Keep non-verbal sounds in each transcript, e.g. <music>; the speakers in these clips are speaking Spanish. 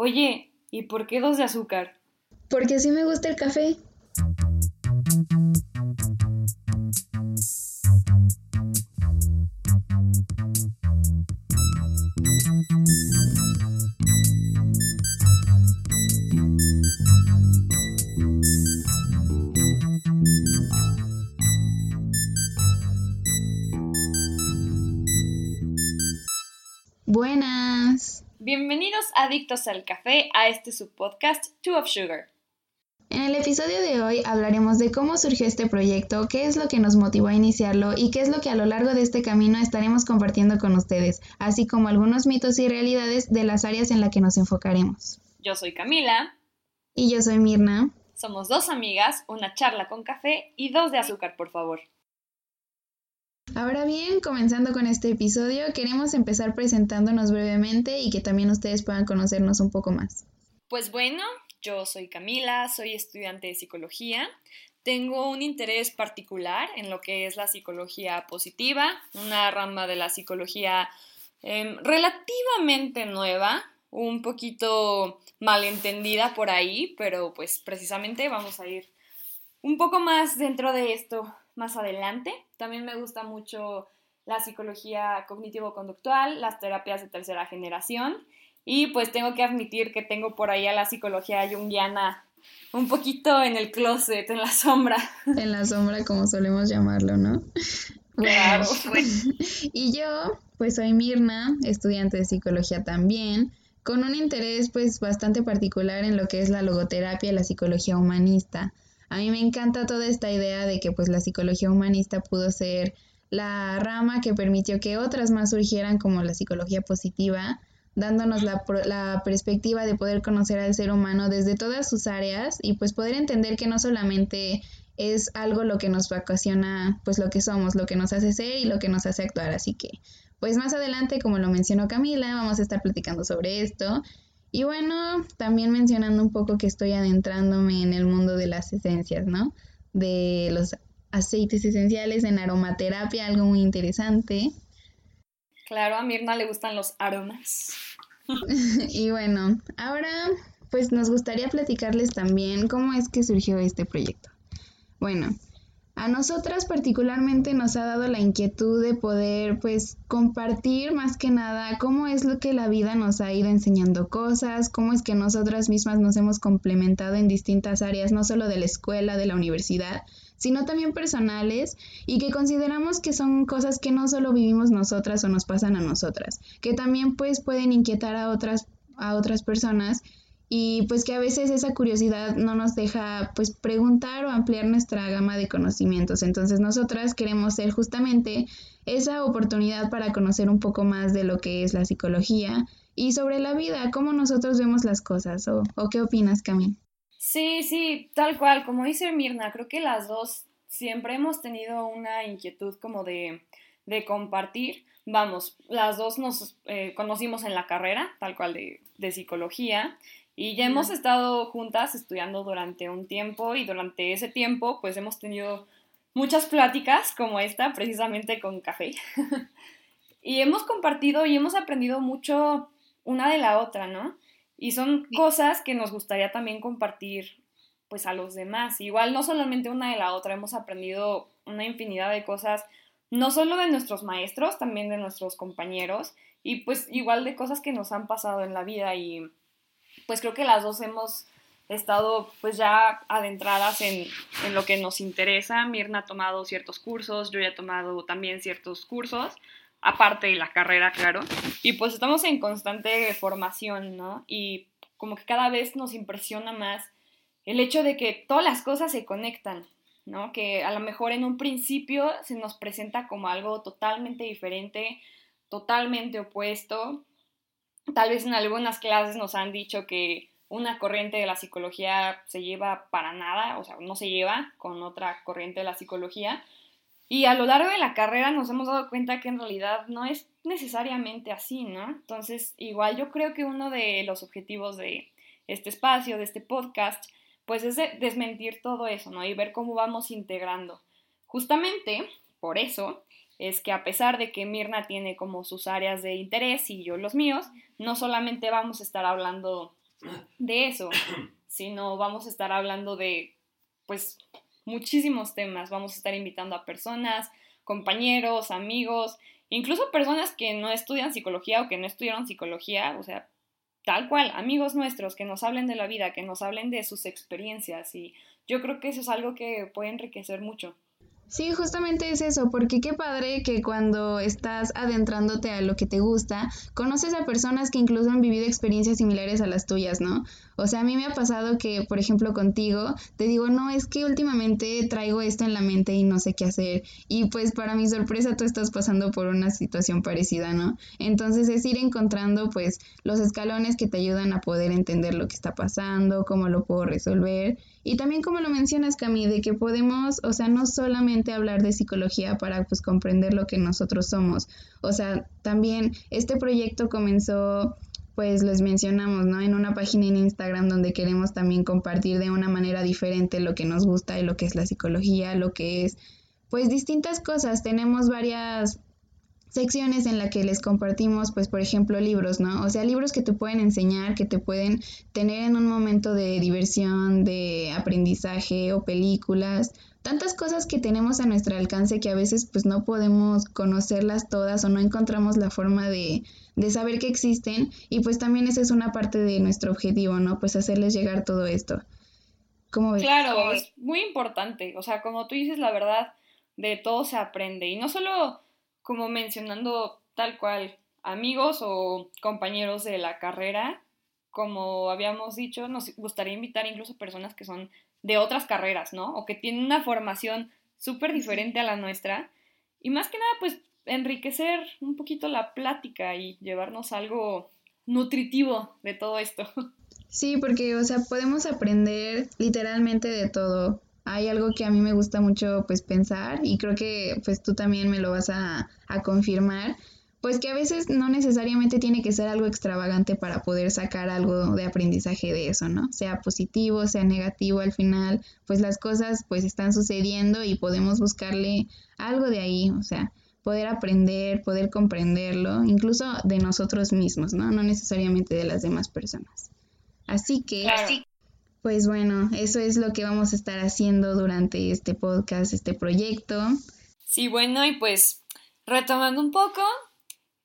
Oye, ¿y por qué dos de azúcar? Porque así me gusta el café. Bienvenidos adictos al café a este subpodcast Two of Sugar. En el episodio de hoy hablaremos de cómo surgió este proyecto, qué es lo que nos motivó a iniciarlo y qué es lo que a lo largo de este camino estaremos compartiendo con ustedes, así como algunos mitos y realidades de las áreas en las que nos enfocaremos. Yo soy Camila. Y yo soy Mirna. Somos dos amigas, una charla con café y dos de azúcar, por favor. Ahora bien, comenzando con este episodio, queremos empezar presentándonos brevemente y que también ustedes puedan conocernos un poco más. Pues bueno, yo soy Camila, soy estudiante de psicología. Tengo un interés particular en lo que es la psicología positiva, una rama de la psicología em, relativamente nueva, un poquito malentendida por ahí, pero pues precisamente vamos a ir un poco más dentro de esto más adelante. También me gusta mucho la psicología cognitivo-conductual, las terapias de tercera generación y pues tengo que admitir que tengo por ahí a la psicología junguiana un poquito en el closet, en la sombra. <laughs> En la sombra, como solemos llamarlo, ¿no? Claro. <laughs> y yo, pues soy Mirna, estudiante de psicología también, con un interés pues bastante particular en lo que es la logoterapia y la psicología humanista. A mí me encanta toda esta idea de que pues la psicología humanista pudo ser la rama que permitió que otras más surgieran como la psicología positiva, dándonos la, la, perspectiva de poder conocer al ser humano desde todas sus áreas y pues poder entender que no solamente es algo lo que nos ocasiona pues lo que somos, lo que nos hace ser y lo que nos hace actuar. Así que pues más adelante, como lo mencionó Camila, vamos a estar platicando sobre esto y bueno, también mencionando un poco que estoy adentrándome en el mundo de las esencias, ¿no? De los aceites esenciales en aromaterapia, algo muy interesante. Claro, a Mirna le gustan los aromas. <laughs> y bueno, ahora pues nos gustaría platicarles también cómo es que surgió este proyecto. Bueno, a nosotras particularmente nos ha dado la inquietud de poder pues compartir más que nada cómo es lo que la vida nos ha ido enseñando cosas, cómo es que nosotras mismas nos hemos complementado en distintas áreas, no solo de la escuela, de la universidad, sino también personales y que consideramos que son cosas que no solo vivimos nosotras o nos pasan a nosotras, que también pues pueden inquietar a otras a otras personas y pues que a veces esa curiosidad no nos deja pues preguntar o ampliar nuestra gama de conocimientos. Entonces nosotras queremos ser justamente esa oportunidad para conocer un poco más de lo que es la psicología y sobre la vida, cómo nosotros vemos las cosas o, o qué opinas, Camille. Sí, sí, tal cual, como dice Mirna, creo que las dos siempre hemos tenido una inquietud como de, de compartir. Vamos, las dos nos eh, conocimos en la carrera, tal cual de, de psicología, y ya hemos estado juntas estudiando durante un tiempo y durante ese tiempo pues hemos tenido muchas pláticas como esta, precisamente con café. <laughs> y hemos compartido y hemos aprendido mucho una de la otra, ¿no? Y son cosas que nos gustaría también compartir pues a los demás. Igual no solamente una de la otra, hemos aprendido una infinidad de cosas, no solo de nuestros maestros, también de nuestros compañeros y pues igual de cosas que nos han pasado en la vida y pues creo que las dos hemos estado pues ya adentradas en, en, lo que nos interesa. Mirna ha tomado ciertos cursos, yo ya he tomado también ciertos cursos, aparte de la carrera, claro. Y pues estamos en constante formación, ¿no? Y como que cada vez nos impresiona más el hecho de que todas las cosas se conectan, ¿no? Que a lo mejor en un principio se nos presenta como algo totalmente diferente, totalmente opuesto, tal vez en algunas clases nos han dicho que una corriente de la psicología se lleva para nada, o sea, no se lleva con otra corriente de la psicología. Y a lo largo de la carrera nos hemos dado cuenta que en realidad no es necesariamente así, ¿no? Entonces, igual yo creo que uno de los objetivos de este espacio, de este podcast, pues es desmentir todo eso, ¿no? Y ver cómo vamos integrando. Justamente por eso es que a pesar de que Mirna tiene como sus áreas de interés y yo los míos, no solamente vamos a estar hablando de eso, sino vamos a estar hablando de, pues, muchísimos temas. Vamos a estar invitando a personas, compañeros, amigos, incluso personas que no estudian psicología o que no estudiaron psicología, o sea, tal cual, amigos nuestros que nos hablen de la vida, que nos hablen de sus experiencias y yo creo que eso es algo que puede enriquecer mucho. Sí, justamente es eso, porque qué padre que cuando estás adentrándote a lo que te gusta, conoces a personas que incluso han vivido experiencias similares a las tuyas, ¿no? O sea, a mí me ha pasado que, por ejemplo, contigo, te digo, no, es que últimamente traigo esto en la mente y no sé qué hacer. Y pues para mi sorpresa tú estás pasando por una situación parecida, ¿no? Entonces es ir encontrando pues los escalones que te ayudan a poder entender lo que está pasando, cómo lo puedo resolver. Y también como lo mencionas, Cami, de que podemos, o sea, no solamente hablar de psicología para pues comprender lo que nosotros somos. O sea, también este proyecto comenzó pues les mencionamos, ¿no? En una página en Instagram donde queremos también compartir de una manera diferente lo que nos gusta y lo que es la psicología, lo que es, pues distintas cosas. Tenemos varias secciones en las que les compartimos, pues por ejemplo, libros, ¿no? O sea, libros que te pueden enseñar, que te pueden tener en un momento de diversión, de aprendizaje o películas, tantas cosas que tenemos a nuestro alcance que a veces pues no podemos conocerlas todas o no encontramos la forma de, de saber que existen y pues también esa es una parte de nuestro objetivo, ¿no? Pues hacerles llegar todo esto. ¿Cómo ves? Claro, es muy importante, o sea, como tú dices, la verdad, de todo se aprende y no solo como mencionando tal cual amigos o compañeros de la carrera, como habíamos dicho, nos gustaría invitar incluso personas que son de otras carreras, ¿no? O que tienen una formación súper diferente a la nuestra. Y más que nada, pues enriquecer un poquito la plática y llevarnos algo nutritivo de todo esto. Sí, porque, o sea, podemos aprender literalmente de todo hay algo que a mí me gusta mucho pues pensar y creo que pues tú también me lo vas a, confirmar, pues que a veces no necesariamente tiene que ser algo extravagante para poder sacar algo de aprendizaje de eso, ¿no? Sea positivo, sea negativo, al final pues las cosas pues están sucediendo y podemos buscarle algo de ahí, o sea, poder aprender, poder comprenderlo, incluso de nosotros mismos, ¿no? No necesariamente de las demás personas. Así que, pues bueno, eso es lo que vamos a estar haciendo durante este podcast, este proyecto. Sí, bueno, y pues retomando un poco,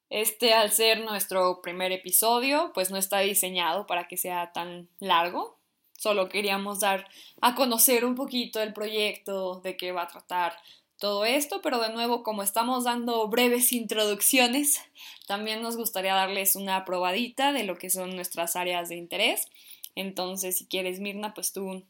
este al ser nuestro primer episodio, pues no está diseñado para que sea tan largo. Solo queríamos dar a conocer un poquito el proyecto, de qué va a tratar todo esto, pero de nuevo, como estamos dando breves introducciones, también nos gustaría darles una probadita de lo que son nuestras áreas de interés entonces, si quieres, Mirna, pues tú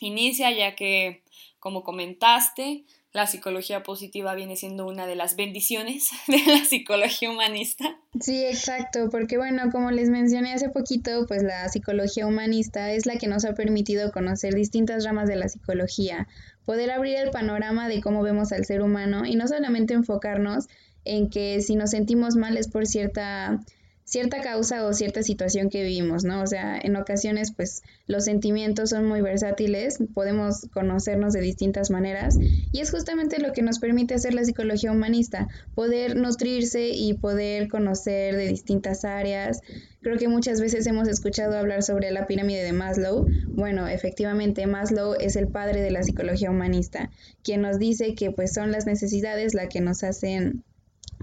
inicia, ya que, como comentaste, la psicología positiva viene siendo una de las bendiciones <laughs> de la psicología humanista. Sí, exacto, porque bueno, como les mencioné hace poquito, pues la psicología humanista es la que nos ha permitido conocer distintas ramas de la psicología, poder abrir el panorama de cómo vemos al ser humano y no solamente enfocarnos en que si nos sentimos mal es por cierta cierta causa o cierta situación que vivimos, ¿no? O sea, en ocasiones pues los sentimientos son muy versátiles, podemos conocernos de distintas maneras y es justamente lo que nos permite hacer la psicología humanista, poder nutrirse y poder conocer de distintas áreas. Creo que muchas veces hemos escuchado hablar sobre la pirámide de Maslow. Bueno, efectivamente Maslow es el padre de la psicología humanista, quien nos dice que pues son las necesidades las que nos hacen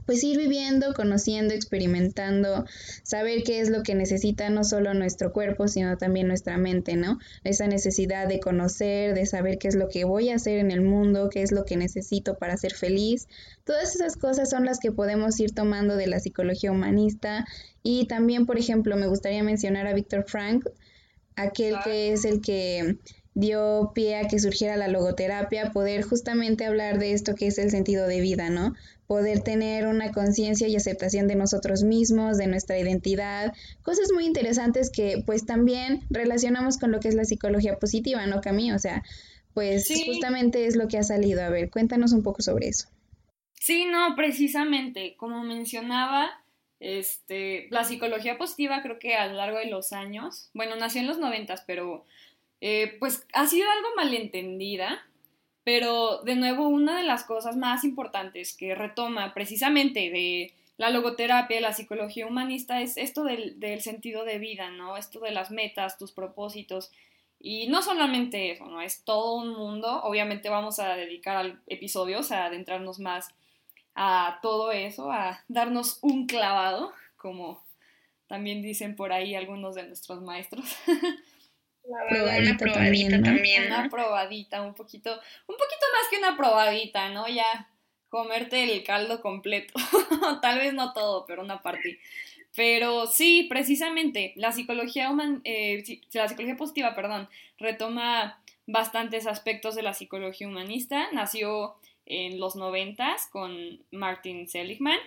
pues ir viviendo, conociendo, experimentando, saber qué es lo que necesita no solo nuestro cuerpo, sino también nuestra mente, ¿no? Esa necesidad de conocer, de saber qué es lo que voy a hacer en el mundo, qué es lo que necesito para ser feliz. Todas esas cosas son las que podemos ir tomando de la psicología humanista y también, por ejemplo, me gustaría mencionar a Víctor Frank, aquel que es el que dio pie a que surgiera la logoterapia, poder justamente hablar de esto que es el sentido de vida, ¿no? Poder tener una conciencia y aceptación de nosotros mismos, de nuestra identidad, cosas muy interesantes que pues también relacionamos con lo que es la psicología positiva, ¿no, Cami? O sea, pues justamente es lo que ha salido. A ver, cuéntanos un poco sobre eso. Sí, no, precisamente, como mencionaba, este, la psicología positiva creo que a lo largo de los años, bueno, nació en los noventas, pero eh, pues ha sido algo malentendida, pero de nuevo una de las cosas más importantes que retoma precisamente de la logoterapia, la psicología humanista, es esto del, del sentido de vida, ¿no? Esto de las metas, tus propósitos. Y no solamente eso, ¿no? Es todo un mundo. Obviamente vamos a dedicar episodios a adentrarnos más a todo eso, a darnos un clavado, como también dicen por ahí algunos de nuestros maestros. <laughs> una probadita también, Una probadita, un poquito, un poquito más que una probadita, ¿no? Ya comerte el caldo completo. <laughs> Tal vez no todo, pero una parte. Pero sí, precisamente, la psicología human, eh, la psicología positiva, perdón, retoma bastantes aspectos de la psicología humanista. Nació en los noventas con Martin Seligman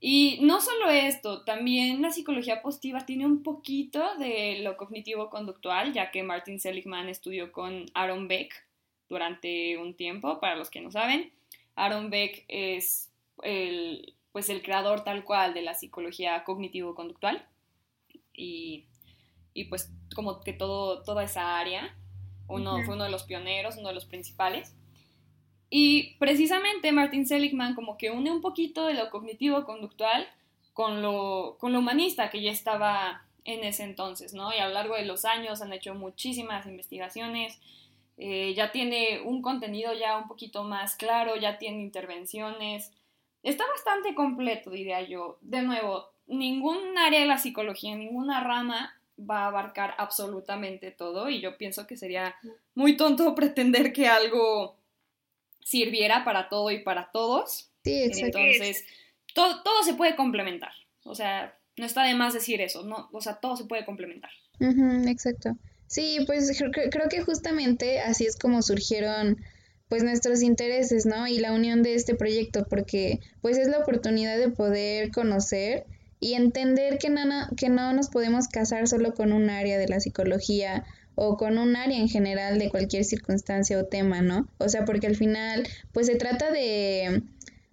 y no solo esto, también la psicología positiva tiene un poquito de lo cognitivo-conductual, ya que Martin Seligman estudió con Aaron Beck durante un tiempo, para los que no saben. Aaron Beck es el, pues el creador tal cual de la psicología cognitivo-conductual y, y, pues como que todo, toda esa área, uno, fue uno de los pioneros, uno de los principales. Y precisamente Martin Seligman como que une un poquito de lo cognitivo-conductual con lo, con lo humanista que ya estaba en ese entonces, ¿no? Y a lo largo de los años han hecho muchísimas investigaciones, eh, ya tiene un contenido ya un poquito más claro, ya tiene intervenciones, está bastante completo, diría yo. De nuevo, ningún área de la psicología, ninguna rama va a abarcar absolutamente todo y yo pienso que sería muy tonto pretender que algo sirviera para todo y para todos. Sí, exacto. Entonces, todo, todo se puede complementar. O sea, no está de más decir eso, ¿no? O sea, todo se puede complementar. exacto. Sí, pues creo, que justamente así es como surgieron pues nuestros intereses, ¿no? Y la unión de este proyecto, porque pues es la oportunidad de poder conocer y entender que, nana, que no nos podemos casar solo con un área de la psicología o con un área en general de cualquier circunstancia o tema, ¿no? O sea, porque al final, pues se trata de,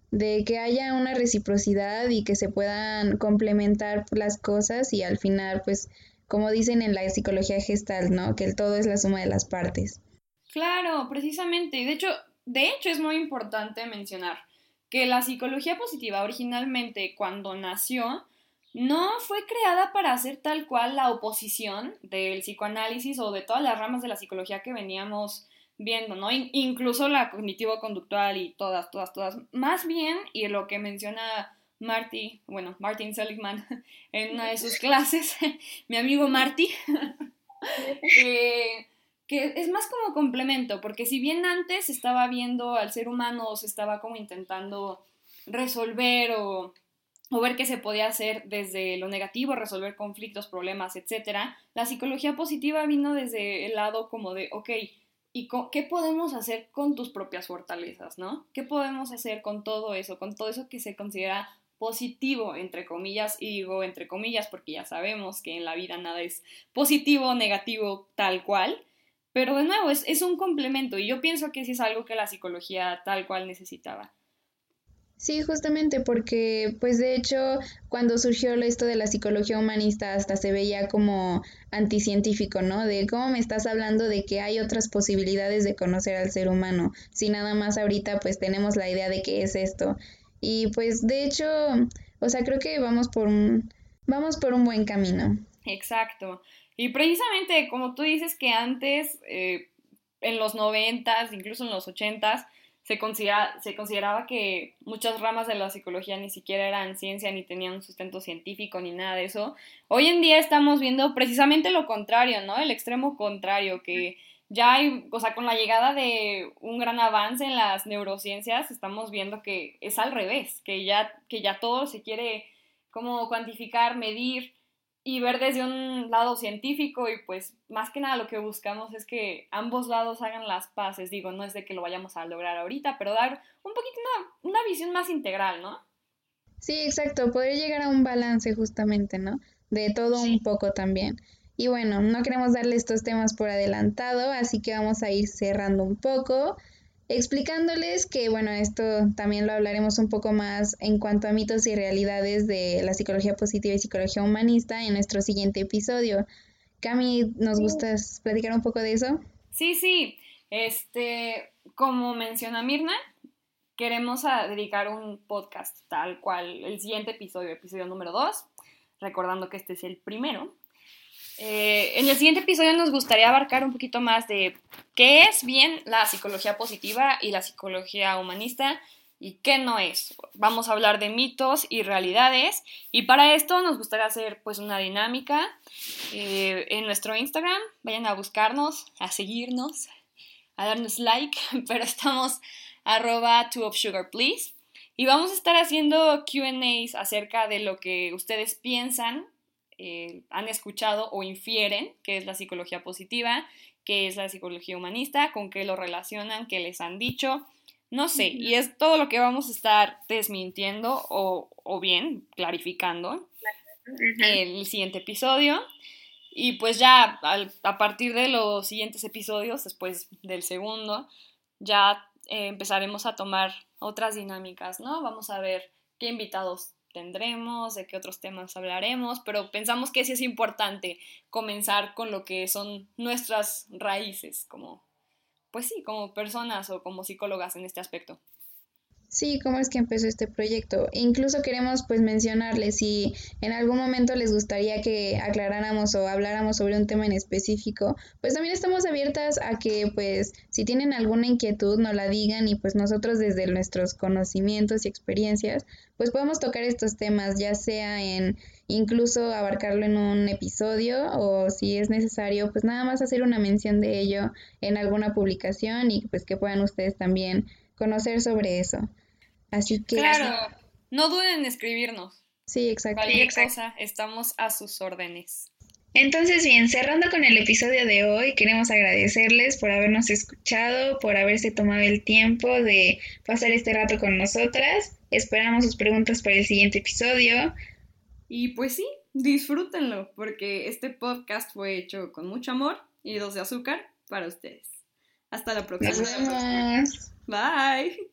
de que haya una reciprocidad y que se puedan complementar las cosas y al final, pues, como dicen en la psicología gestal, ¿no? Que el todo es la suma de las partes. Claro, precisamente. De hecho, de hecho es muy importante mencionar que la psicología positiva originalmente cuando nació no fue creada para hacer tal cual la oposición del psicoanálisis o de todas las ramas de la psicología que veníamos viendo, ¿no? incluso la cognitivo-conductual y todas, todas, todas. Más bien, y lo que menciona Marty, bueno, Martin Seligman <laughs> en una de sus clases, <laughs> mi amigo Marty, que, <laughs> que es más como complemento, porque si bien antes estaba viendo al ser humano o se estaba como intentando resolver o o ver qué se podía hacer desde lo negativo, resolver conflictos, problemas, etc. La psicología positiva vino desde el lado como de, ok, ¿y qué podemos hacer con tus propias fortalezas, no? ¿Qué podemos hacer con todo eso, con todo eso que se considera positivo, entre comillas, y digo entre comillas porque ya sabemos que en la vida nada es positivo negativo tal cual, pero de nuevo es, es un complemento y yo pienso que sí es algo que la psicología tal cual necesitaba. Sí, justamente porque, pues de hecho, cuando surgió esto de la psicología humanista, hasta se veía como anticientífico, ¿no? De cómo me estás hablando de que hay otras posibilidades de conocer al ser humano, si nada más ahorita pues tenemos la idea de qué es esto. Y pues de hecho, o sea, creo que vamos por un, vamos por un buen camino. Exacto. Y precisamente como tú dices que antes, eh, en los noventas, incluso en los ochentas, se, considera, se consideraba que muchas ramas de la psicología ni siquiera eran ciencia, ni tenían un sustento científico, ni nada de eso. Hoy en día estamos viendo precisamente lo contrario, ¿no? El extremo contrario, que ya hay, o sea, con la llegada de un gran avance en las neurociencias, estamos viendo que es al revés, que ya, que ya todo se quiere como cuantificar, medir, y ver desde un lado científico y pues más que nada lo que buscamos es que ambos lados hagan las paces. Digo, no es de que lo vayamos a lograr ahorita, pero dar un poquito una, una visión más integral, ¿no? Sí, exacto, poder llegar a un balance justamente, ¿no? De todo un poco también. Y bueno, no queremos darle estos temas por adelantado, así que vamos a ir cerrando un poco, explicándoles que, bueno, esto también lo hablaremos un poco más en cuanto a mitos y realidades de la psicología positiva y psicología humanista en nuestro siguiente episodio. Cami, ¿nos gusta platicar un poco de eso? Sí, sí. Este, como menciona Mirna, queremos dedicar un podcast tal cual el siguiente episodio, episodio número 2, recordando que este es el primero. Eh, en el siguiente episodio nos gustaría abarcar un poquito más de qué es bien la psicología positiva y la psicología humanista y qué no es. Vamos a hablar de mitos y realidades y para esto nos gustaría hacer pues una dinámica eh, en nuestro Instagram. Vayan a buscarnos, a seguirnos, a darnos like, <laughs> pero estamos arroba two of please. Y vamos a estar haciendo QAs acerca de lo que ustedes piensan eh, han escuchado o infieren que es la psicología positiva, que es la psicología humanista, con qué lo relacionan, qué les han dicho, no sé, y es todo lo que vamos a estar desmintiendo o, o bien clarificando en el siguiente episodio. Y pues ya a partir de los siguientes episodios, después del segundo, ya eh, empezaremos a tomar otras dinámicas, ¿no? Vamos a ver qué invitados tendremos, de qué otros temas hablaremos, pero pensamos que sí es importante comenzar con lo que son nuestras raíces, como, pues sí, como personas o como psicólogas en este aspecto. Sí, cómo es que empezó este proyecto. Incluso queremos pues mencionarles si en algún momento les gustaría que aclaráramos o habláramos sobre un tema en específico, pues también estamos abiertas a que pues si tienen alguna inquietud nos la digan y pues nosotros desde nuestros conocimientos y experiencias pues podemos tocar estos temas ya sea en incluso abarcarlo en un episodio o si es necesario pues nada más hacer una mención de ello en alguna publicación y pues que puedan ustedes también conocer sobre eso. Así que... Claro, no duden en escribirnos. Sí, exacto. Cualquier cosa, estamos a sus órdenes. Entonces, bien, cerrando con el episodio de hoy, queremos agradecerles por habernos escuchado, por haberse tomado el tiempo de pasar este rato con nosotras. Esperamos sus preguntas para el siguiente episodio. Y pues sí, disfrútenlo, porque este podcast fue hecho con mucho amor y dos de azúcar para ustedes. Hasta la próxima. Nos vemos. Bye.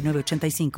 85